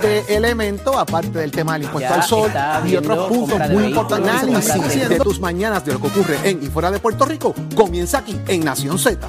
De elemento, aparte del tema del impuesto Ya al sol y otros puntos muy importantes. Análisis de tus mañanas de lo que ocurre en y fuera de Puerto Rico comienza aquí en Nación Z.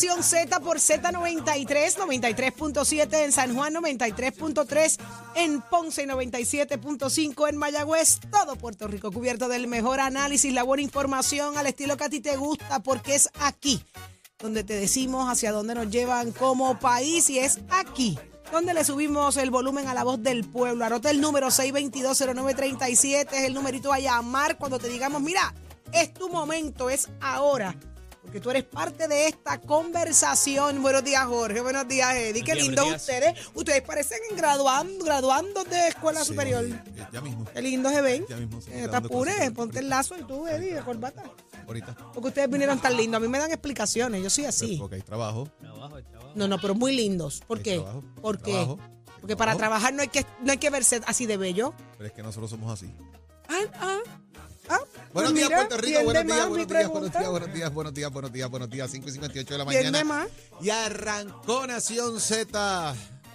Z por Z93, 93.7 en San Juan, 93.3 en Ponce, 97.5 en Mayagüez. Todo Puerto Rico cubierto del mejor análisis, la buena información al estilo que a ti te gusta, porque es aquí donde te decimos hacia dónde nos llevan como país y es aquí donde le subimos el volumen a la voz del pueblo. Anota el número 6220937, es el numerito a llamar cuando te digamos, mira, es tu momento, es ahora. Porque tú eres parte de esta conversación. Buenos días, Jorge. Buenos días, Eddie. Qué lindos ustedes. Ustedes parecen graduando, graduando de escuela superior. Ya mismo. Qué lindos se ven. Ya mismo, sí, Eh, te apures, ponte el lazo y tú, Eddie, de corbata. Ahorita. Porque ustedes vinieron tan lindos. A mí me dan explicaciones. Yo soy así. Porque hay trabajo. No, no, pero muy lindos. ¿Por Hay qué? trabajo, ¿Por hay qué? trabajo, Porque para trabajar no hay que no hay que verse así de bello. Pero es que nosotros somos así. Ah, ah. Buenos Pues días, mira, Puerto Rico. Buenos días, buenos días, buenos días, buenos días, buenos días, buenos días, buenos días. 5 y 58 de la mañana. Y arrancó Nación Z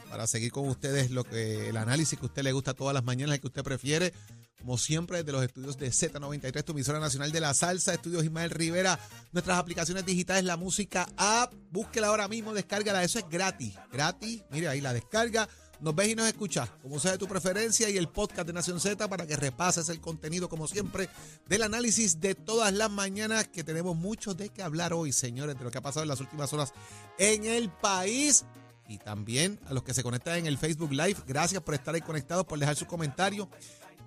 para seguir con ustedes lo que el análisis que a usted le gusta todas las mañanas, el que usted prefiere. Como siempre, desde los estudios de Z93, tu emisora nacional de la salsa, estudios Ismael Rivera, nuestras aplicaciones digitales, la música app, búsquela ahora mismo, descárgala, eso es gratis, gratis, mire ahí la descarga, nos ves y nos escuchas, como sea de tu preferencia, y el podcast de Nación Z para que repases el contenido, como siempre, del análisis de todas las mañanas, que tenemos mucho de qué hablar hoy, señores, de lo que ha pasado en las últimas horas en el país. Y también a los que se conectan en el Facebook Live, gracias por estar ahí conectados, por dejar sus comentarios,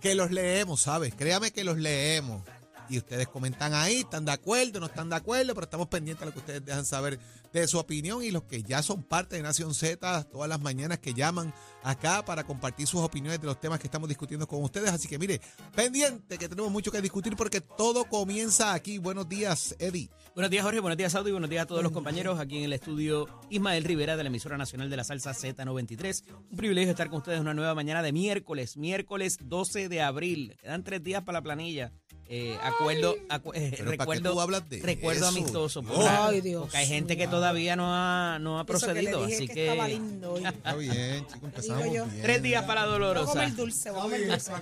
que los leemos, ¿sabes? Créame que los leemos. Y ustedes comentan ahí, están de acuerdo, no están de acuerdo, pero estamos pendientes de lo que ustedes dejan saber de su opinión y los que ya son parte de Nación Z, todas las mañanas que llaman acá para compartir sus opiniones de los temas que estamos discutiendo con ustedes. Así que mire, pendiente que tenemos mucho que discutir porque todo comienza aquí. Buenos días, Eddie. Buenos días, Jorge. Buenos días, Saudi. Buenos días a todos los compañeros aquí en el estudio Ismael Rivera de la emisora nacional de la salsa Z93. Un privilegio estar con ustedes una nueva mañana de miércoles, miércoles 12 de abril. Quedan tres días para la planilla. Eh, acuerdo, acu- eh, Pero ¿para qué recuerdo, tú hablas de recuerdo eso? amistoso. No. Porque, Ay, Dios porque hay gente que todavía no ha, no ha que procedido. así que, que, estaba lindo hoy. Está bien, empezamos yo. bien. tres días para la Vamos a dolorosa. comer dulce, vamos a comer dulce.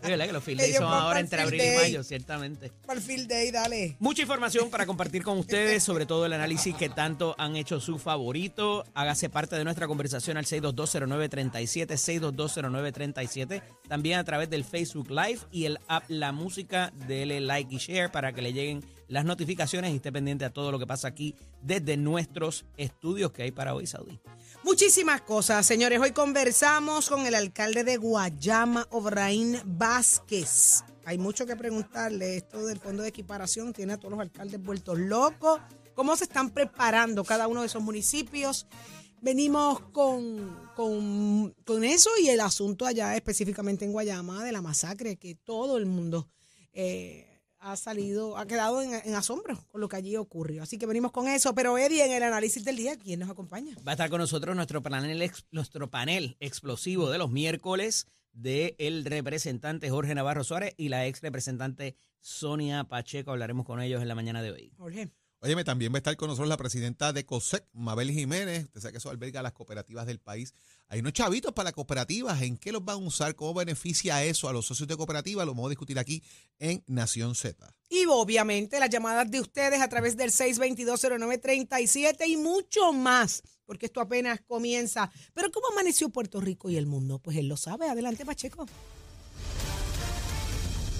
Es verdad que los field days son ahora entre abril y mayo, ciertamente. Para el field day, dale. Mucha información para compartir con ustedes, sobre todo el análisis que tanto han hecho su favorito. Hágase parte de nuestra conversación al 6220937, 6220937. También a través del Facebook Live y el app La Música. Dele like y share para que le lleguen las notificaciones y esté pendiente a todo lo que pasa aquí desde nuestros estudios que hay para hoy, Saudi. Muchísimas cosas, señores. Hoy conversamos con el alcalde de Guayama, Obraín Vázquez. Hay mucho que preguntarle. Esto del fondo de equiparación tiene a todos los alcaldes vueltos locos. ¿Cómo se están preparando cada uno de esos municipios? Venimos con, con, con eso y el asunto allá específicamente en Guayama de la masacre que todo el mundo eh, ha salido, ha quedado en, en asombro con lo que allí ocurrió. Así que venimos con eso. Pero Eddie, en el análisis del día, ¿quién nos acompaña? Va a estar con nosotros nuestro panel, nuestro panel explosivo de los miércoles del representante Jorge Navarro Suárez y la ex representante Sonia Pacheco. Hablaremos con ellos en la mañana de hoy. Jorge. Óyeme, también va a estar con nosotros la presidenta de COSEC, Mabel Jiménez. Usted sabe que eso alberga las cooperativas del país. Hay unos chavitos para cooperativas. ¿En qué los van a usar? ¿Cómo beneficia eso a los socios de cooperativa? Lo vamos a discutir aquí en Nación Z. Y obviamente las llamadas de ustedes a través del 6220937 y mucho más, porque esto apenas comienza. Pero ¿cómo amaneció Puerto Rico y el mundo? Pues él lo sabe. Adelante, Pacheco.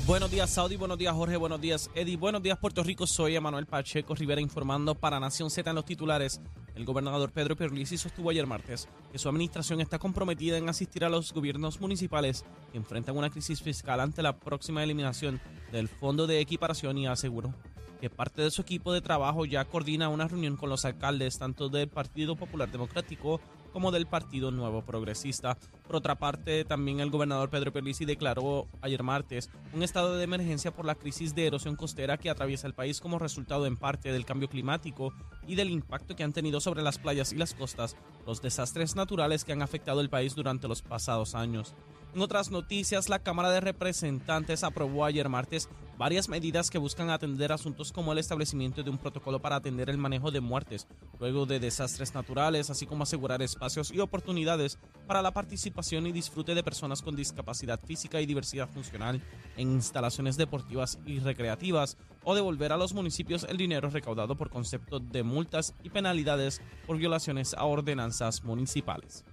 Buenos días, Saudi. Buenos días, Jorge. Buenos días, Eddie. Buenos días, Puerto Rico. Soy Emanuel Pacheco Rivera informando para Nación Z en los titulares. El gobernador Pedro Pierluisi sostuvo ayer martes que su administración está comprometida en asistir a los gobiernos municipales que enfrentan una crisis fiscal ante la próxima eliminación del Fondo de Equiparación y aseguró que parte de su equipo de trabajo ya coordina una reunión con los alcaldes tanto del Partido Popular Democrático como del Partido Nuevo Progresista. Por otra parte, también el gobernador Pedro Pierluisi declaró ayer martes un estado de emergencia por la crisis de erosión costera que atraviesa el país como resultado en parte del cambio climático y del impacto que han tenido sobre las playas y las costas los desastres naturales que han afectado el país durante los pasados años. En otras noticias, la Cámara de Representantes aprobó ayer martes varias medidas que buscan atender asuntos como el establecimiento de un protocolo para atender el manejo de muertes luego de desastres naturales, así como asegurar espacios y oportunidades para la participación y disfrute de personas con discapacidad física y diversidad funcional en instalaciones deportivas y recreativas, o devolver a los municipios el dinero recaudado por concepto de multas y penalidades por violaciones a ordenanzas municipales.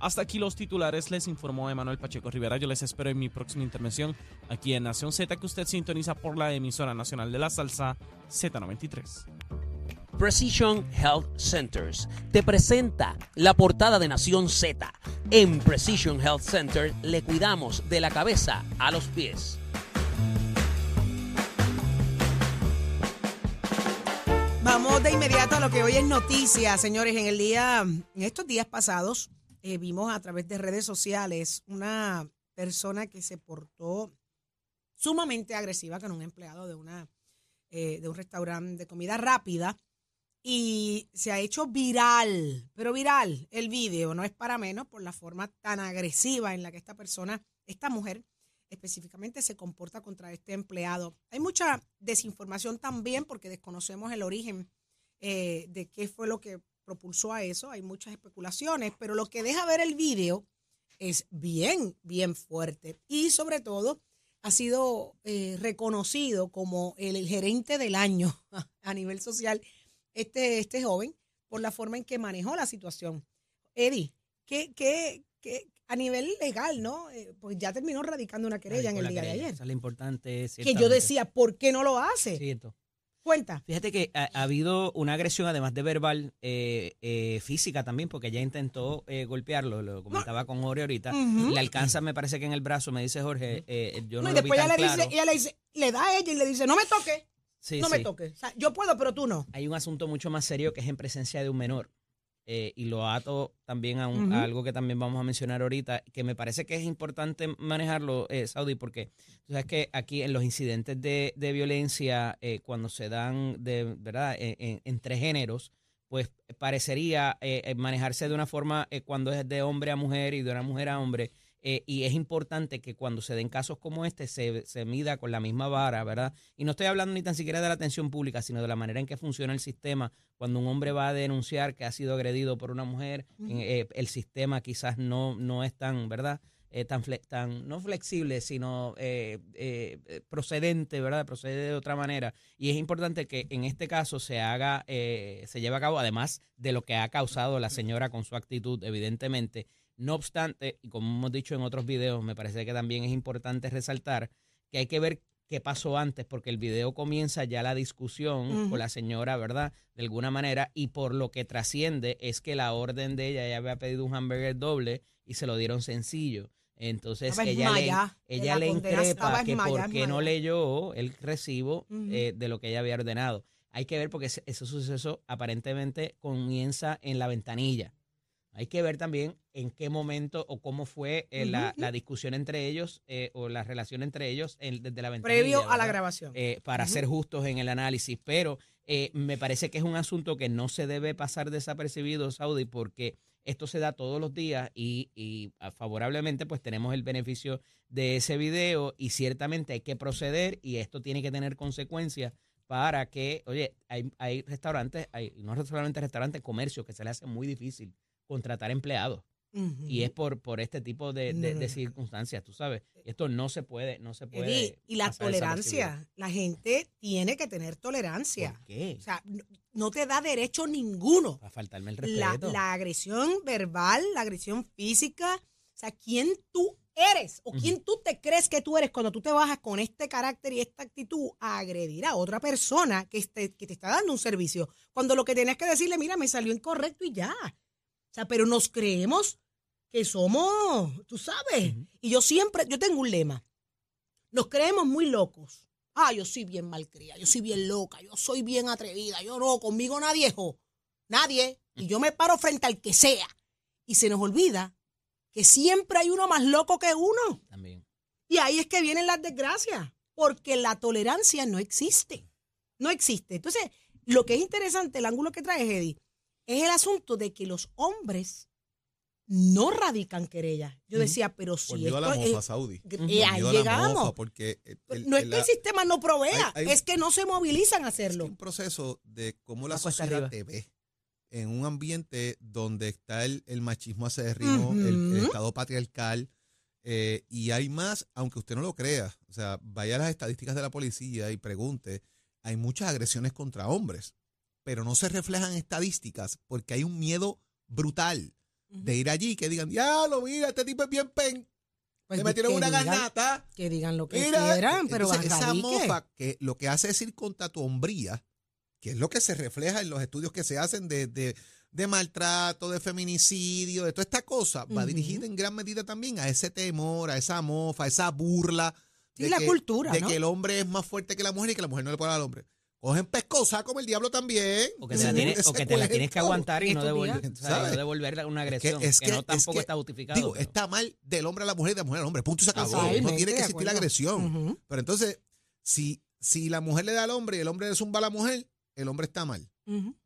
Hasta aquí los titulares, les informó Emanuel Pacheco Rivera. Yo les espero en mi próxima intervención aquí en Nación Z, que usted sintoniza por la emisora nacional de la salsa Z93. Precision Health Centers te presenta la portada de Nación Z. En Precision Health Center le cuidamos de la cabeza a los pies. Vamos de inmediato a lo que hoy es noticia, señores. En el día, en estos días pasados, eh, vimos a través de redes sociales una persona que se portó sumamente agresiva con un empleado de una eh, de un restaurante de comida rápida y se ha hecho viral, pero viral el video, no es para menos por la forma tan agresiva en la que esta persona, esta mujer específicamente se comporta contra este empleado. Hay mucha desinformación también porque desconocemos el origen eh, de qué fue lo que propulsó a eso. Hay muchas especulaciones, pero lo que deja ver el video es bien, bien fuerte. Y sobre todo, ha sido eh, reconocido como el, gerente del año a nivel social, este, este joven, por la forma en que manejó la situación. Eddie, ¿qué, qué, qué, a nivel legal, ¿no? Eh, pues ya terminó radicando una querella en el día de ayer. Esa es la importante. Que yo decía, ¿por qué no lo hace? Cierto. Cuenta. Fíjate que ha, ha habido una agresión, además de verbal, eh, eh, física también, porque ella intentó eh, golpearlo, lo comentaba con Jorge ahorita. Le alcanza, me parece que en el brazo, me dice Jorge, eh, yo no, No, y lo vi después tan ella le, dice, ella le dice, le da a ella y le dice, no me toque, Sí, no me sí. toque. O sea, yo puedo, pero tú no. Hay un asunto mucho más serio que es en presencia de un menor. Eh, y lo ato también a, un- a algo que también vamos a mencionar ahorita, que me parece que es importante manejarlo, eh, Saudi, porque tú sabes que aquí en los incidentes de, de violencia, eh, cuando se dan de verdad en- en- entre géneros, pues parecería eh, eh, manejarse de una forma eh, cuando es de hombre a mujer y de una mujer a hombre. Eh, y es importante que cuando se den casos como este se, se mida con la misma vara, ¿verdad? Y no estoy hablando ni tan siquiera de la atención pública, sino de la manera en que funciona el sistema. Cuando un hombre va a denunciar que ha sido agredido por una mujer, eh, el sistema quizás no, no es tan, ¿verdad? Eh, tan, fle- tan, no flexible, sino eh, procedente, ¿verdad? Procede de otra manera. Y es importante que en este caso se haga, eh, se lleve a cabo, además de lo que ha causado la señora con su actitud, evidentemente. No obstante, y como hemos dicho en otros videos, me parece que también es importante resaltar que hay que ver qué pasó antes, porque el video comienza ya la discusión con la señora, ¿verdad? De alguna manera, y por lo que trasciende es que la orden de ella, ella había pedido un hamburger doble y se lo dieron sencillo. Entonces ella le, ella la le increpa que por qué no leyó el recibo eh, de lo que ella había ordenado. Hay que ver porque ese, ese suceso aparentemente comienza en la ventanilla. Hay que ver también en qué momento o cómo fue eh, la, discusión entre ellos eh, o la relación entre ellos en- desde la ventanilla. Previo a la grabación. eh, para ser justos en el análisis, pero eh, me parece que es un asunto que no se debe pasar desapercibido, Saudi, porque esto se da todos los días y, y, ah, favorablemente pues tenemos el beneficio de ese video y ciertamente hay que proceder y esto tiene que tener consecuencias para que, oye, hay, hay restaurantes, hay no solamente restaurantes, comercios que se les hace muy difícil contratar empleados. Y es por, por este tipo de, de- No. de circunstancias, tú sabes. Esto no se puede, no se puede. Y la tolerancia. La gente tiene que tener tolerancia. ¿Por qué? O sea, no, no te da derecho ninguno. Para faltarme el respeto. la agresión verbal, la agresión física. O sea, ¿quién tú eres o quién tú te crees que tú eres cuando tú te bajas con este carácter y esta actitud a agredir a otra persona que, esté- que te está dando un servicio? Cuando lo que tenías que decirle, mira, me salió incorrecto y ya. Sea, pero nos creemos que somos, tú sabes. Y yo siempre, yo tengo un lema. Nos creemos muy locos. Ah, yo soy bien malcriada, yo soy bien loca, yo soy bien atrevida, yo no, conmigo nadie jo. Nadie. Y yo me paro frente al que sea. Y se nos olvida que siempre hay uno más loco que uno. También. Y ahí es que vienen las desgracias, porque la tolerancia no existe. No existe. Entonces, lo que es interesante, el ángulo que trae Eddie, es el asunto de que los hombres no radican querella. Yo decía, pero si Volvió a la es- Saudi. gr- eh, ahí llegamos. porque el- el- no es el- que el sistema no provea, hay- hay- es que no se movilizan a Es hacerlo. un proceso de cómo la sociedad te ve en un ambiente donde está el, el machismo acérrimo, el, el estado patriarcal, eh, y hay más, aunque usted no lo crea, o sea, vaya a las estadísticas de la policía y pregunte, hay muchas agresiones contra hombres, pero no se reflejan estadísticas porque hay un miedo brutal de ir allí que digan, ya lo mira, este tipo es bien pen, Pues le metieron que una digan- garnata. Que digan lo que Mira, quieran, pero entonces, esa mofa que lo que hace es ir contra tu hombría, que es lo que se refleja en los estudios que se hacen de, de- de maltrato, de feminicidio, de toda esta cosa, va dirigida en gran medida también a ese temor, a esa mofa, a esa burla. Sí, la cultura, De ¿no? que el hombre es más fuerte que la mujer y que la mujer no le puede dar al hombre. Cogen pescosa como el diablo también. O que te la tienes, o que te la tienes que aguantar y no, devolver, no devolver una agresión. es que, que- no es tampoco que, está justificado. Digo, pero- está mal del hombre a la mujer y de la mujer al hombre. Punto y se acabó. No tiene que existir la agresión. Pero entonces, si, si la mujer le da al hombre y el hombre le zumba a la mujer, el hombre está mal.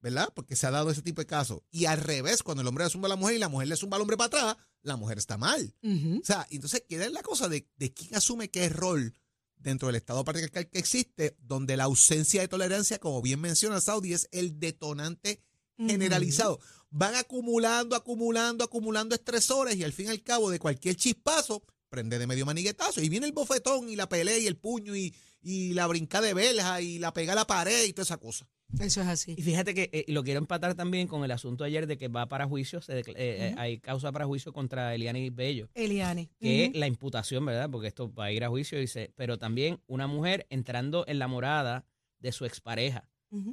¿verdad? Porque se ha dado ese tipo de casos. Y al revés, cuando el hombre le zumba a la mujer y la mujer le zumba al hombre para atrás, la mujer está mal. O sea, entonces queda la cosa de, de quién asume qué rol dentro del Estado patriarcal que existe, donde la ausencia de tolerancia, como bien menciona Saudi, es el detonante generalizado. Van acumulando, acumulando, acumulando estresores y al fin y al cabo de cualquier chispazo, prende de medio maniguetazo y viene el bofetón y la pelea y el puño y, y la brinca de belja y la pega a la pared y toda esa cosa. Eso es así. Y fíjate que eh, lo quiero empatar también con el asunto ayer de que va para juicio, se eh, eh, hay causa para juicio contra Eliani Bello. Eliane. que Ujú. la imputación, ¿verdad? Porque esto va a ir a juicio, dice, pero también una mujer entrando en la morada de su expareja.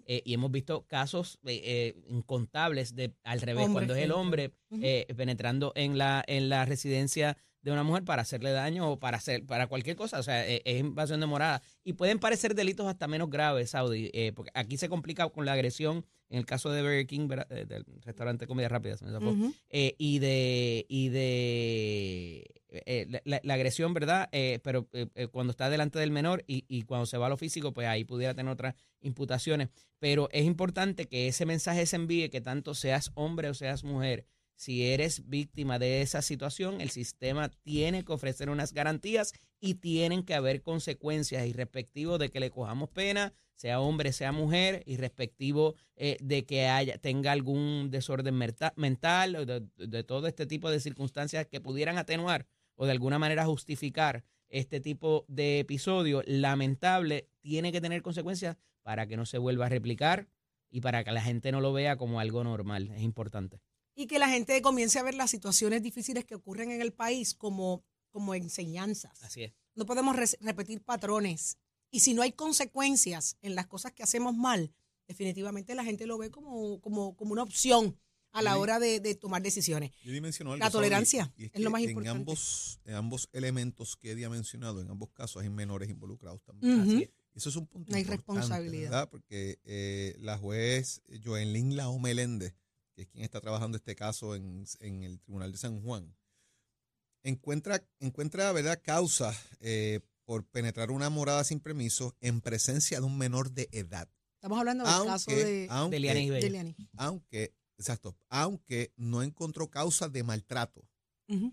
Eh, y hemos visto casos incontables de al revés, cuando es el hombre penetrando en la, en la residencia de una mujer para hacerle daño o para hacer para cualquier cosa, o sea, eh, es invasión de morada. Y pueden parecer delitos hasta menos graves, Saudi, eh, porque aquí se complica con la agresión, en el caso de Burger King, ¿verdad? Del restaurante de comida rápida, se me. Ujú. Eh, y de y de eh, la, la- la agresión, ¿verdad? Pero cuando está delante del menor y, y cuando se va a lo físico, pues ahí pudiera tener otras imputaciones. Pero es importante que ese mensaje se envíe, que tanto seas hombre o seas mujer, si eres víctima de esa situación, el sistema tiene que ofrecer unas garantías y tienen que haber consecuencias y respectivo de que le cojamos pena, sea hombre, sea mujer, y respectivo eh, de que haya, tenga algún desorden mental o de, de todo este tipo de circunstancias que pudieran atenuar o de alguna manera justificar este tipo de episodio lamentable, tiene que tener consecuencias para que no se vuelva a replicar y para que la gente no lo vea como algo normal. Es importante. Y que la gente comience a ver las situaciones difíciles que ocurren en el país como, como enseñanzas. Así es. No podemos res- repetir patrones. Y si no hay consecuencias en las cosas que hacemos mal, definitivamente la gente lo ve como, como, como una opción a la Sí. hora de, de tomar decisiones. Yo algo, La tolerancia y es que lo más en importante. Ambos, en ambos elementos que Eddie ha mencionado, en ambos casos hay menores involucrados también. Así es. Eso es un punto Hay importante, responsabilidad. ¿verdad? Porque eh, la juez Joelín Lao Meléndez, que es quien está trabajando este caso en, en el Tribunal de San Juan, encuentra, encuentra ¿verdad? causa eh, por penetrar una morada sin permiso en presencia de un menor de edad. Estamos hablando del caso Aunque, de, aunque, De aunque Exacto. Aunque no encontró causa de maltrato.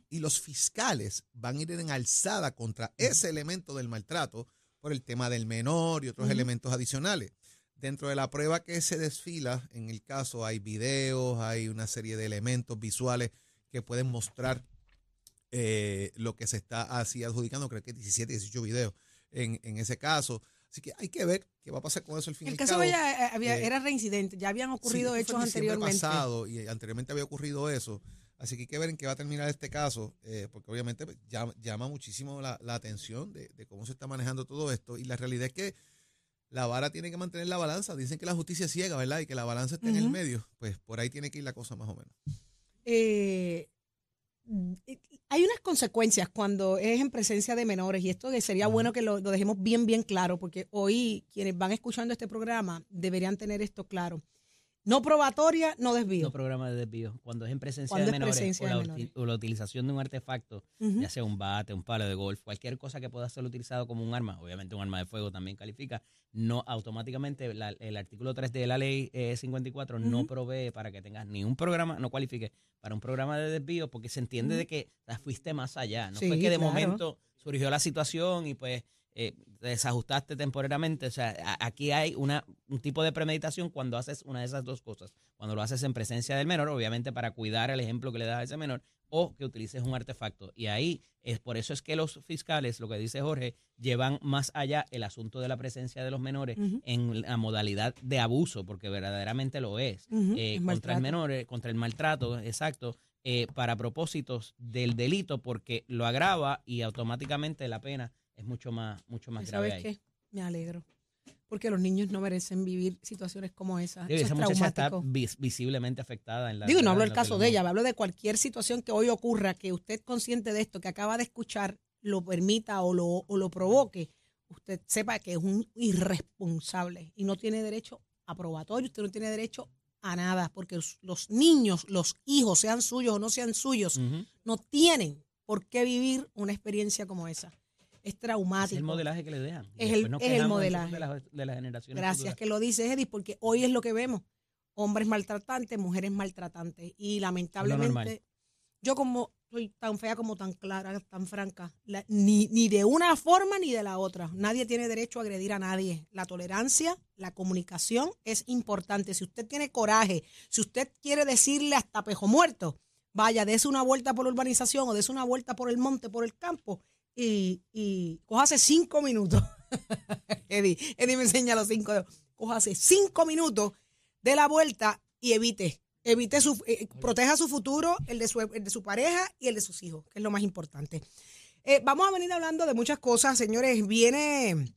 Y los fiscales van a ir en alzada contra ese elemento del maltrato por el tema del menor y otros elementos adicionales. Dentro de la prueba que se desfila, en el caso hay videos, hay una serie de elementos visuales que pueden mostrar eh, lo que se está así adjudicando, creo que 17, 18 videos en, en ese caso. Así que hay que ver qué va a pasar con eso al fin El caso ella eh, había- eh, era reincidente, ya habían ocurrido Sí, hechos anteriormente. pasado y anteriormente había ocurrido eso. Así que hay que ver en qué va a terminar este caso, eh, porque obviamente pues, llama, llama muchísimo la, la atención de, de cómo se está manejando todo esto. Y la realidad es que la vara tiene que mantener la balanza. Dicen que la justicia es ciega, ¿verdad? Y que la balanza está en el medio. Pues por ahí tiene que ir la cosa más o menos. Eh, hay unas consecuencias cuando es en presencia de menores y esto sería bueno que lo, lo dejemos bien, bien claro, porque hoy quienes van escuchando este programa deberían tener esto claro. No probatoria, no desvío. No programa de desvío. Cuando es en presencia de es menores, presencia o, de la, menores. uti- o la utilización de un artefacto, ya sea un bate, un palo de golf, cualquier cosa que pueda ser utilizado como un arma, obviamente un arma de fuego también califica, no automáticamente la- el artículo 3 de la ley eh, 54 no Ujú. provee para que tengas ni un programa, no cualifique para un programa de desvío porque se entiende de que sea, fuiste más allá. No Sí, fue que de claro. momento surgió la situación y pues eh, te desajustaste temporalmente. O sea, aquí hay una, un tipo de premeditación cuando haces una de esas dos cosas. Cuando lo haces en presencia del menor, obviamente para cuidar el ejemplo que le das a ese menor, o que utilices un artefacto. Y ahí es por eso es que los fiscales, lo que dice Jorge, llevan más allá el asunto de la presencia de los menores en la modalidad de abuso, porque verdaderamente lo es. Eh, contra el menor, contra el maltrato, exacto, eh, para propósitos del delito, porque lo agrava y automáticamente la pena es mucho más, mucho más ¿Y grave. ¿Sabes qué? Me alegro. Porque los niños no merecen vivir situaciones como esa. Digo, Eso esa es muchacha está traumático. vis- visiblemente afectada en la Digo, no hablo del caso de ella, hablo de cualquier situación que hoy ocurra, que usted consciente de esto, que acaba de escuchar, lo permita o lo, o lo provoque, usted sepa que es un irresponsable y no tiene derecho a probatorio, usted no tiene derecho a nada, porque los- niños, los hijos, sean suyos o no sean suyos, no tienen por qué vivir una experiencia como esa. Es Es traumático. el modelaje que le dejan. Es el- es el modelaje. De, las- de las generaciones Gracias futuras. que lo dice Eddie, porque hoy es lo que vemos. Hombres maltratantes, mujeres maltratantes. Y lamentablemente, yo como soy tan fea como tan clara, tan franca, la- ni, ni de una forma ni de la otra. Nadie tiene derecho a agredir a nadie. La tolerancia, la comunicación es importante. Si usted tiene coraje, si usted quiere decirle hasta pejo muerto, vaya, dese una vuelta por la urbanización o dese una vuelta por el monte, por el campo y, y cójase cinco minutos. Eddie, Eddie me enseña los cinco dedos. Cójase cinco minutos de la vuelta y evite. Evite su, eh, proteja su futuro, el de su, el de su pareja y el de sus hijos, que es lo más importante. Eh, vamos a venir hablando de muchas cosas, señores. Viene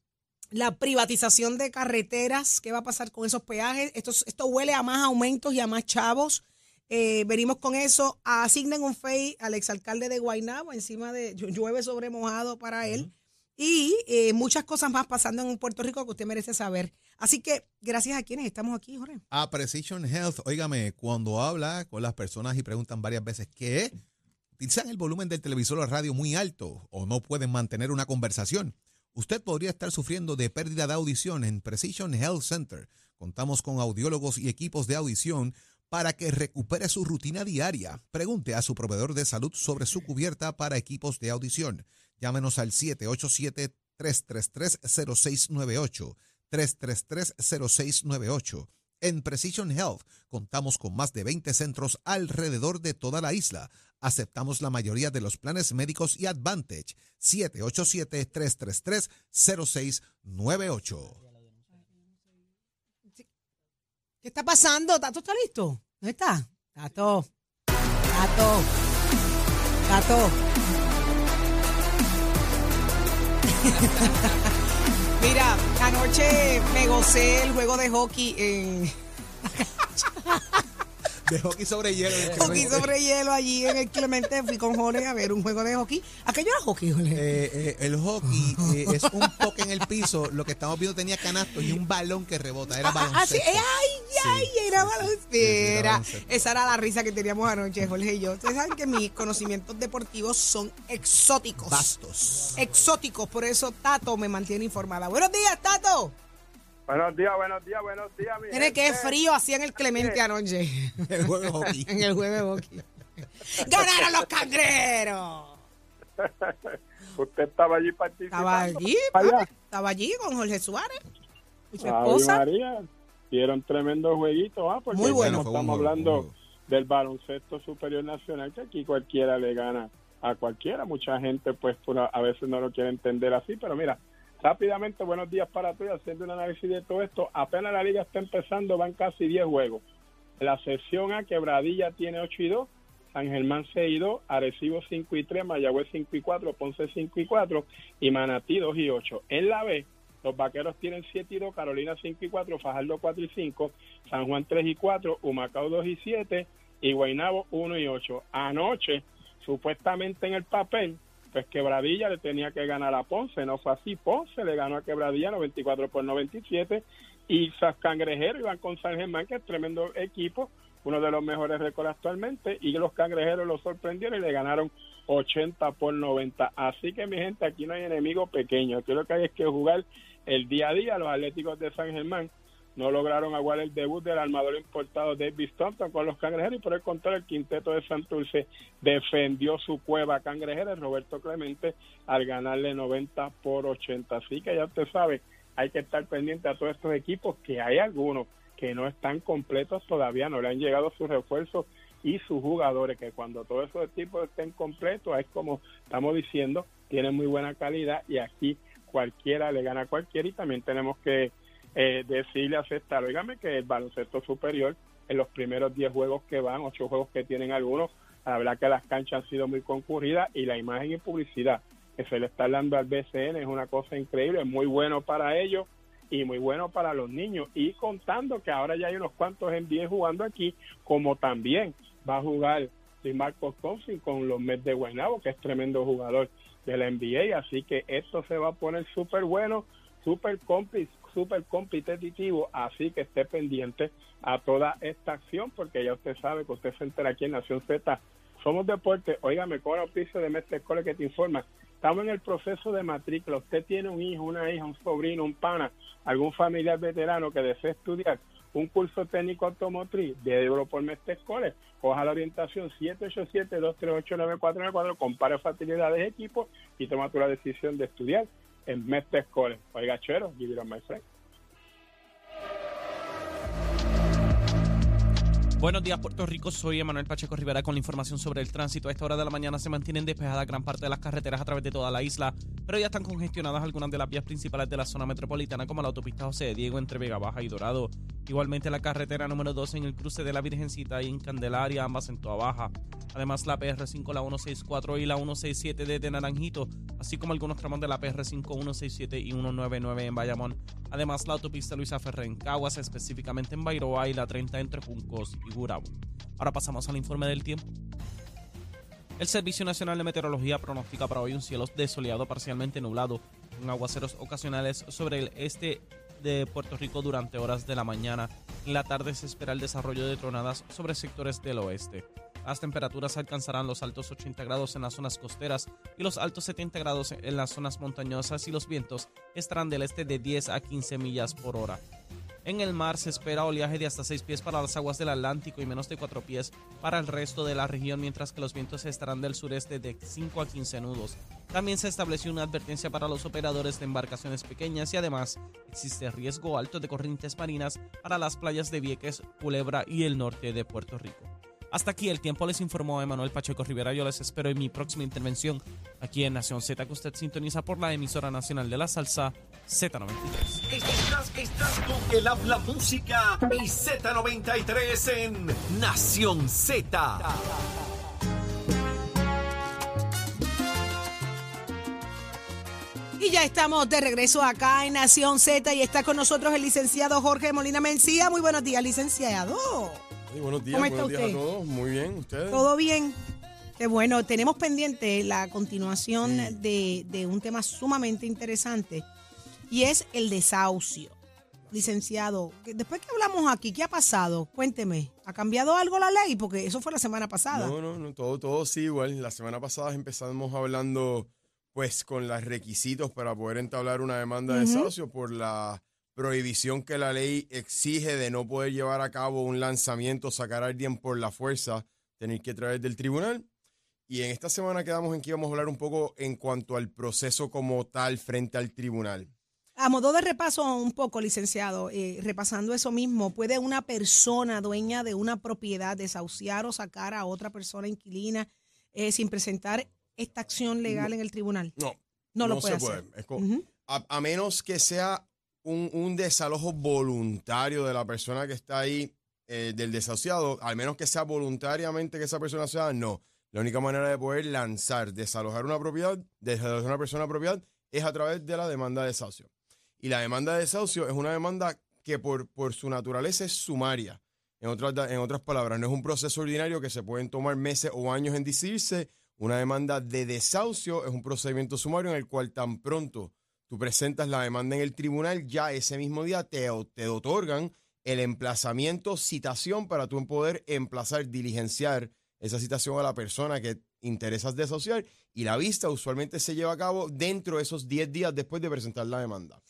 la privatización de carreteras. ¿Qué va a pasar con esos peajes? Esto, esto huele a más aumentos y a más chavos. Eh, venimos con eso. Asignen un FEI al exalcalde de Guaynabo encima de llu- llueve sobre mojado para él. Y eh, muchas cosas más pasando en Puerto Rico que usted merece saber. Así que gracias a quienes estamos aquí, Jorge. A Precision Health, óigame, cuando habla con las personas y preguntan varias veces qué, utilizan el volumen del televisor o radio muy alto o no pueden mantener una conversación. Usted podría estar sufriendo de pérdida de audición en Precision Health Center. Contamos con audiólogos y equipos de audición para que recupere su rutina diaria. Pregunte a su proveedor de salud sobre su cubierta para equipos de audición. Llámenos al 787-333-0698. 333-0698. En Precision Health contamos con más de 20 centros alrededor de toda la isla. Aceptamos la mayoría de los planes médicos y Advantage. 787-333-0698. ¿Qué está pasando? ¿Tato está listo? ¿Dónde está? Tato. Tato. Tato. Mira, anoche me gocé el juego de hockey en De hockey sobre hielo. hockey sobre hielo allí en el Clemente. Fui con Jorge a ver un juego de hockey. Aquello era hockey, Jorge. Eh, eh, el hockey eh, es un toque en el piso. Lo que estamos viendo tenía canastos y un balón que rebota. Era Ah, ah, sí, ay, ay, Sí, era baloncesto. Sí, esa era la risa que teníamos anoche, Jorge y yo. Ustedes saben que mis conocimientos deportivos son exóticos. Bastos. Exóticos, por eso Tato me mantiene informada. Buenos días, Tato. Buenos días, buenos días, buenos días. Mi Tiene que frío hacía en el Clemente anoche. El de hockey. en el de hockey. ¡Ganaron los cangreros! Usted estaba allí participando. Estaba allí, papi, estaba allí con Jorge Suárez y su esposa. María. Dieron tremendo jueguito, ¿ah? Porque Muy bueno. estamos juego, hablando juego. del baloncesto superior nacional, que aquí cualquiera le gana a cualquiera. Mucha gente, pues, a veces no lo quiere entender así, pero mira, rápidamente, buenos días para todos, haciendo un análisis de todo esto. Apenas la liga está empezando, van casi 10 juegos. La sección A, Quebradilla tiene 8 y 2, San Germán 6 y 2, Arecibo 5 y 3, Mayagüez 5 y 4, Ponce 5 y 4 y Manatí 2 y 8. En la B, los Vaqueros tienen 7 y 2, Carolina 5 y 4, Fajardo 4 y 5, San Juan 3 y 4, Humacao 2 y 7 y Guaynabo 1 y 8. Anoche, supuestamente en el papel, pues Quebradilla le tenía que ganar a Ponce, no fue así. Ponce le ganó a Quebradilla 94 por 97 y Cangrejeros iban con San Germán, que es tremendo equipo, uno de los mejores récords actualmente, y los Cangrejeros lo sorprendieron y le ganaron 80 por 90. Así que mi gente, aquí no hay enemigo pequeño, aquí lo que hay es que jugar el día a día. Los Atléticos de San Germán no lograron aguar el debut del armador importado David Stockton con los cangrejeros y por el contrario el quinteto de Santurce defendió su cueva cangrejera Roberto Clemente al ganarle 90 por 80 así que ya usted sabe hay que estar pendiente a todos estos equipos que hay algunos que no están completos todavía no le han llegado sus refuerzos y sus jugadores que cuando todos esos equipos estén completos es como estamos diciendo tienen muy buena calidad y aquí cualquiera le gana a cualquiera y también tenemos que eh, decirle, aceptar, oígame que el baloncesto superior en los primeros 10 juegos que van, 8 juegos que tienen algunos, la verdad que las canchas han sido muy concurridas y la imagen y publicidad que se le está dando al BCN es una cosa increíble, muy bueno para ellos y muy bueno para los niños y contando que ahora ya hay unos cuantos NBA jugando aquí, como también va a jugar Luis Marcos con los Mets de Guaynabo, que es tremendo jugador de la NBA, así que esto se va a poner súper bueno, súper compli- súper competitivo, así que esté pendiente a toda esta acción, porque ya usted sabe que usted se entera aquí en Nación Z. Somos deporte, óigame, con auspicio de Mestre Escuela que te informa. Estamos en el proceso de matrícula. Usted tiene un hijo, una hija, un sobrino, un pana, algún familiar veterano que desee estudiar un curso técnico automotriz de Euro por Mestre Escoles. Coja la orientación 787-238-9494, compare facilidades de equipo y toma tu la decisión de estudiar en Mestre Escoles. Oiga, chero, give it on my friend. Buenos días, Puerto Rico. Soy Emanuel Pacheco Rivera con la información sobre el tránsito. A esta hora de la mañana se mantienen despejadas gran parte de las carreteras a través de toda la isla, pero ya están congestionadas algunas de las vías principales de la zona metropolitana, como la autopista José de Diego entre Vega Baja y Dorado. Igualmente la carretera número 2 en el cruce de la Virgencita y en Candelaria, ambas en Toa Baja. Además la PR5, la 164 y la 167 desde Naranjito, así como algunos tramos de la PR5, 167 y 199 en Bayamón. Además la autopista Luisa Ferrer en Caguas, específicamente en Bairoa y la 30 entre Juncos y Ahora pasamos al informe del tiempo. El Servicio Nacional de Meteorología pronostica para hoy un cielo desoleado parcialmente nublado, con aguaceros ocasionales sobre el este de Puerto Rico durante horas de la mañana. En la tarde se espera el desarrollo de tronadas sobre sectores del oeste. Las temperaturas alcanzarán los altos 80 grados en las zonas costeras y los altos 70 grados en las zonas montañosas y los vientos estarán del este de 10 a 15 millas por hora. En el mar se espera oleaje de hasta 6 pies para las aguas del Atlántico y menos de 4 pies para el resto de la región, mientras que los vientos estarán del sureste de 5 a 15 nudos. También se estableció una advertencia para los operadores de embarcaciones pequeñas y además existe riesgo alto de corrientes marinas para las playas de Vieques, Culebra y el norte de Puerto Rico. Hasta aquí el tiempo les informó Emanuel Pacheco Rivera. Yo les espero en mi próxima intervención aquí en Nación Z, que usted sintoniza por la emisora nacional de la salsa Z93. Estás, estás con el habla música y Z93 en Nación Z. Y ya estamos de regreso acá en Nación Z y está con nosotros el licenciado Jorge Molina Mencía. Muy buenos días, licenciado. Sí, buenos días, ¿Cómo está buenos días usted? a todos. Muy bien, ¿ustedes? ¿Todo bien? Qué bueno, tenemos pendiente la continuación Sí. de, de un tema sumamente interesante y es el desahucio. Licenciado, después que hablamos aquí, ¿qué ha pasado? Cuénteme, ¿ha cambiado algo la ley? Porque eso fue la semana pasada. No, no, no, todo, todo sí igual. La semana pasada empezamos hablando pues con los requisitos para poder entablar una demanda de desahucio por la prohibición que la ley exige de no poder llevar a cabo un lanzamiento, sacar a alguien por la fuerza, tener que traer del tribunal. Y en esta semana quedamos en que íbamos a hablar un poco en cuanto al proceso como tal frente al tribunal. A modo de repaso un poco, licenciado, eh, repasando eso mismo, ¿puede una persona dueña de una propiedad desahuciar o sacar a otra persona inquilina eh, sin presentar esta acción legal en el tribunal? No, No lo no puede se hacer. puede. Es a menos que sea un, un desalojo voluntario de la persona que está ahí, eh, del desahuciado, al menos que sea voluntariamente que esa persona sea, no. La única manera de poder lanzar, desalojar una propiedad, desalojar una persona propiedad, es a través de la demanda de desahucio. Y la demanda de desahucio es una demanda que por, por su naturaleza es sumaria. En otras, en otras palabras, no es un proceso ordinario que se pueden tomar meses o años en decidirse. Una demanda de desahucio es un procedimiento sumario en el cual tan pronto tú presentas la demanda en el tribunal, ya ese mismo día te, otorgan el emplazamiento, citación para tú poder emplazar, diligenciar esa citación a la persona que interesas desahuciar y la vista usualmente se lleva a cabo dentro de esos 10 días después de presentar la demanda.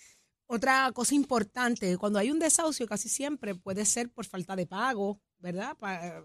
Otra cosa importante, cuando hay un desahucio casi siempre puede ser por falta de pago, ¿verdad?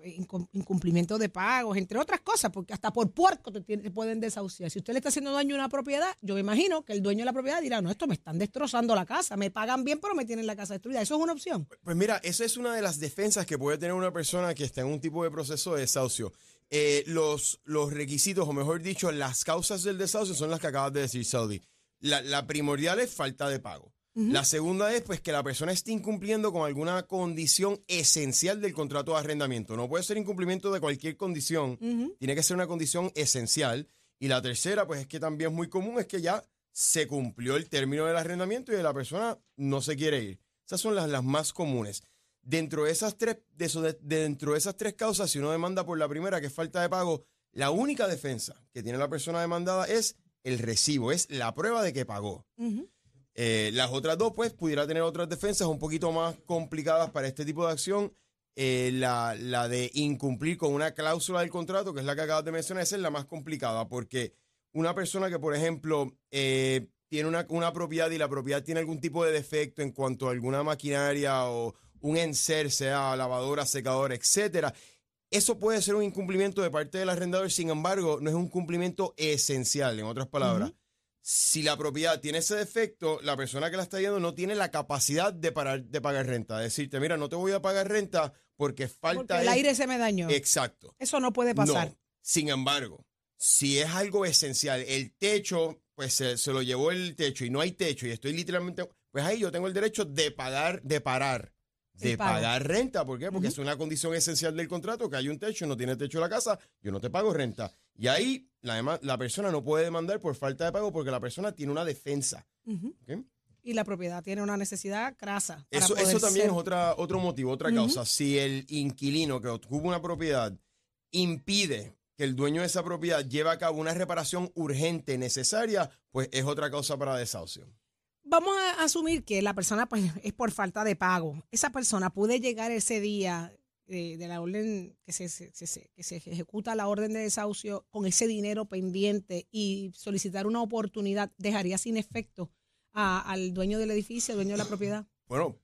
Eh, incum- incumplimiento de pagos, entre otras cosas, porque hasta por puerco te, pueden desahuciar. Si usted le está haciendo daño a una propiedad, yo me imagino que el dueño de la propiedad dirá, no, esto me están destrozando la casa, me pagan bien, pero me tienen la casa destruida. ¿Eso es una opción? Pues mira, esa es una de las defensas que puede tener una persona que está en un tipo de proceso de desahucio. Eh, los, los requisitos, o mejor dicho, las causas del desahucio son las que acabas de decir, Saudi. La, la primordial es falta de pago. La segunda es pues que la persona esté incumpliendo con alguna condición esencial del contrato de arrendamiento. No puede ser incumplimiento de cualquier condición, tiene que ser una condición esencial. Y la tercera, pues es que también es muy común, es que ya se cumplió el término del arrendamiento y la persona no se quiere ir. Esas son las, las más comunes. Dentro de esas tres, de eso- de- dentro de esas tres causas, si uno demanda por la primera, que es falta de pago, la única defensa que tiene la persona demandada es el recibo, es la prueba de que pagó. Eh, las otras dos, pues, pudiera tener otras defensas un poquito más complicadas para este tipo de acción. Eh, la, la de incumplir con una cláusula del contrato, que es la que acabas de mencionar, esa es la más complicada, porque una persona que, por ejemplo, eh, tiene una, una propiedad y la propiedad tiene algún tipo de defecto en cuanto a alguna maquinaria o un enser, sea lavadora, secadora, etcétera, eso puede ser un incumplimiento de parte del arrendador, sin embargo, no es un cumplimiento esencial, en otras palabras. Si la propiedad tiene ese defecto, la persona que la está yendo no tiene la capacidad de, parar, de pagar renta. Decirte, mira, no te voy a pagar renta porque falta... Porque el esto". aire se me dañó. Exacto. Eso no puede pasar. No. Sin embargo, si es algo esencial, el techo, pues se, se lo llevó el techo y no hay techo y estoy literalmente, pues ahí yo tengo el derecho de pagar, de parar, de pago. pagar renta. ¿Por qué? Porque es una condición esencial del contrato, que hay un techo, no tiene techo la casa, yo no te pago renta. Y ahí la, persona no puede demandar por falta de pago porque la persona tiene una defensa. Y la propiedad tiene una necesidad crasa. Eso, eso también ser- es otra, otro motivo, otra causa. Si el inquilino que ocupa una propiedad impide que el dueño de esa propiedad lleve a cabo una reparación urgente necesaria, pues es otra causa para desahucio. Vamos a asumir que la persona pues es por falta de pago. Esa persona puede llegar ese día eh, de la orden que se, se- se- se- que se ejecuta la orden de desahucio con ese dinero pendiente y solicitar una oportunidad, dejaría sin efecto a- al dueño del edificio, al dueño de la propiedad. Bueno,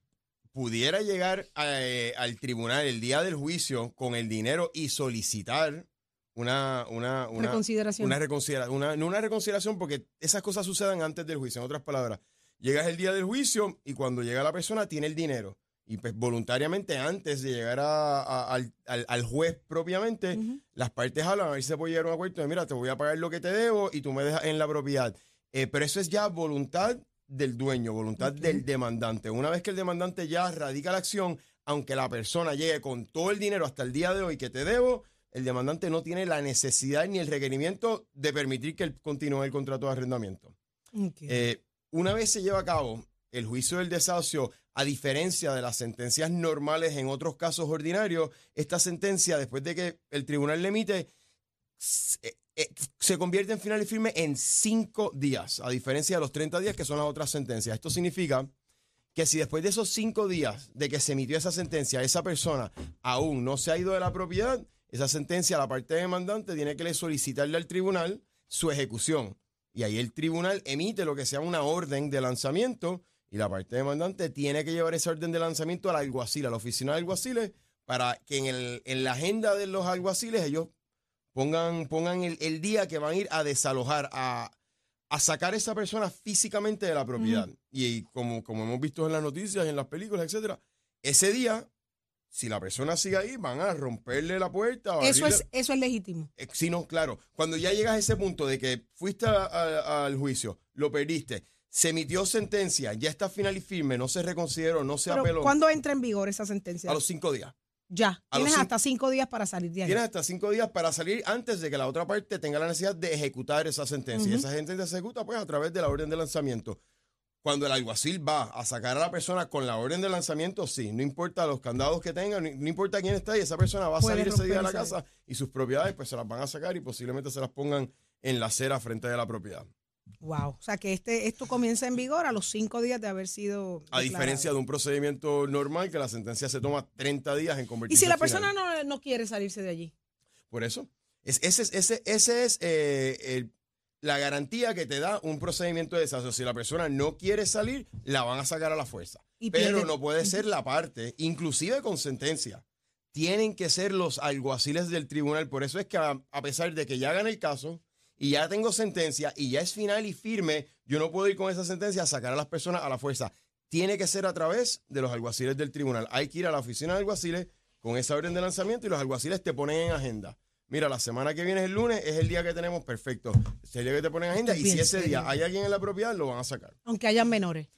pudiera llegar eh, al tribunal el día del juicio con el dinero y solicitar una, una, una Reconsideración. Una reconsideración, una, no una reconsideración porque esas cosas suceden antes del juicio. En otras palabras, llegas el día del juicio y cuando llega la persona tiene el dinero. Y pues voluntariamente, antes de llegar a- a- al, al- juez propiamente, las partes hablan a ver si se puede llegar a un acuerdo de, mira, te voy a pagar lo que te debo y tú me dejas en la propiedad. Eh, pero eso es ya voluntad del dueño, voluntad del demandante. Una vez que el demandante ya radica la acción, aunque la persona llegue con todo el dinero hasta el día de hoy que te debo, el demandante no tiene la necesidad ni el requerimiento de permitir que él continúe el contrato de arrendamiento. Eh, una vez se lleva a cabo el juicio del desahucio, a diferencia de las sentencias normales en otros casos ordinarios, esta sentencia, después de que el tribunal le emite, se, eh, se convierte en final y firme en cinco días, a diferencia de los 30 días que son las otras sentencias. Esto significa que si después de esos cinco días de que se emitió esa sentencia, esa persona aún no se ha ido de la propiedad, esa sentencia, la parte demandante tiene que le solicitarle al tribunal su ejecución. Y ahí el tribunal emite lo que sea una orden de lanzamiento y la parte demandante tiene que llevar esa orden de lanzamiento al alguacil, a la oficina de alguaciles, para que en, el, en la agenda de los alguaciles ellos pongan, pongan el, el día que van a ir a desalojar, a, a sacar a esa persona físicamente de la propiedad. Y, como, como hemos visto en las noticias, en las películas, etcétera, ese día, si la persona sigue ahí, van a romperle la puerta. Eso es, eso es legítimo. eh, Sí, no, claro. Cuando ya llegas a ese punto de que fuiste a- a- al juicio, lo perdiste, se emitió sentencia, ya está final y firme, no se reconsideró, no se Pero, apeló. ¿Cuándo entra en vigor esa sentencia? A los cinco días. ya. a Tienes cinco- hasta cinco días para salir de ahí. Tienes hasta cinco días para salir antes de que la otra parte tenga la necesidad de ejecutar esa sentencia. Y esa sentencia se ejecuta pues a través de la orden de lanzamiento. Cuando el alguacil va a sacar a la persona con la orden de lanzamiento, sí, no importa los candados que tenga, no, no importa quién está ahí, esa persona va a salir ese día de la casa y sus propiedades pues se las van a sacar y posiblemente se las pongan en la acera frente de la propiedad. Wow. O sea que este, esto comienza en vigor a los cinco días de haber sido. A diferencia de un procedimiento normal que la sentencia se toma 30 días en Y convertirse si la persona no, no quiere salirse de allí. Por eso. Es, ese es, ese, ese es eh, el- la garantía que te da un procedimiento de desahucio. Si la persona no quiere salir, la van a sacar a la fuerza. Y Pero pierde- no puede ser la parte, inclusive con sentencia. Tienen que ser los alguaciles del tribunal. Por eso es que a, a pesar de que ya gané el caso y ya tengo sentencia y ya es final y firme, yo no puedo ir con esa sentencia a sacar a las personas a la fuerza. Tiene que ser a través de los alguaciles del tribunal. Hay que ir a la oficina de alguaciles con esa orden de lanzamiento y los alguaciles te ponen en agenda. Mira, la semana que viene es el lunes, es el día que tenemos perfecto. Día que te ponen en agenda y si ese día hay alguien en la propiedad, lo van a sacar. Aunque hayan menores.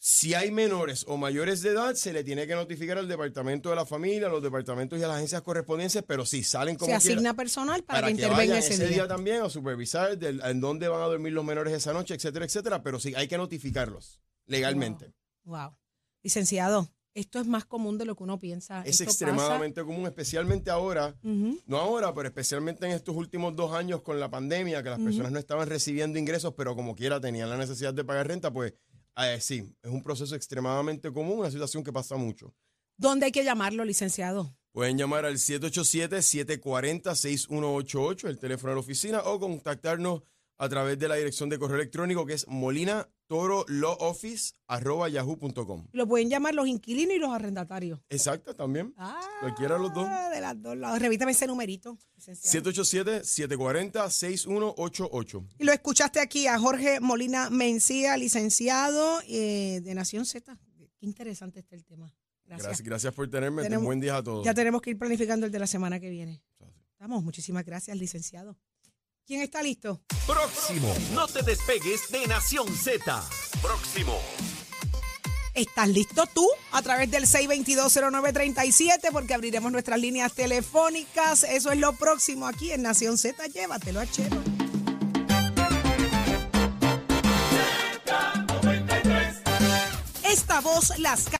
Si hay menores o mayores de edad, se le tiene que notificar al departamento de la familia, a los departamentos y a las agencias correspondientes, pero si salen como Se quiera, asigna personal para, que, que intervenga ese, ese día. día también a supervisar del- en dónde van a dormir los menores esa noche, etcétera, etcétera, pero sí hay que notificarlos legalmente. Wow. Licenciado, esto es más común de lo que uno piensa. Es Esto extremadamente común, especialmente ahora, no ahora, pero especialmente en estos últimos dos años con la pandemia, que las personas no estaban recibiendo ingresos, pero como quiera tenían la necesidad de pagar renta, pues eh, sí, es un proceso extremadamente común, una situación que pasa mucho. ¿Dónde hay que llamarlo, licenciado? Pueden llamar al 787-740-6188, el teléfono de la oficina, o contactarnos a través de la dirección de correo electrónico que es molinatorolawoffice.yahoo.com. Lo pueden llamar los inquilinos y los arrendatarios. Exacto, también. Ah, Cualquiera de los dos. De las dos lados. Revítame ese numerito, licenciado. 787-740-6188. Y lo escuchaste aquí a Jorge Molina Mencía, licenciado eh, de Nación Z. Qué interesante está el tema. Gracias. Gracias, gracias por tenerme. Tenemos- buen día a todos. Ya tenemos que ir planificando el de la semana que viene. Estamos. Muchísimas gracias, licenciado. ¿Quién está listo? Próximo. No te despegues de Nación Z. Próximo. ¿Estás listo tú? A través del 6220937 porque abriremos nuestras líneas telefónicas. Eso es lo próximo aquí en Nación Z. Llévatelo a Chero. Esta voz las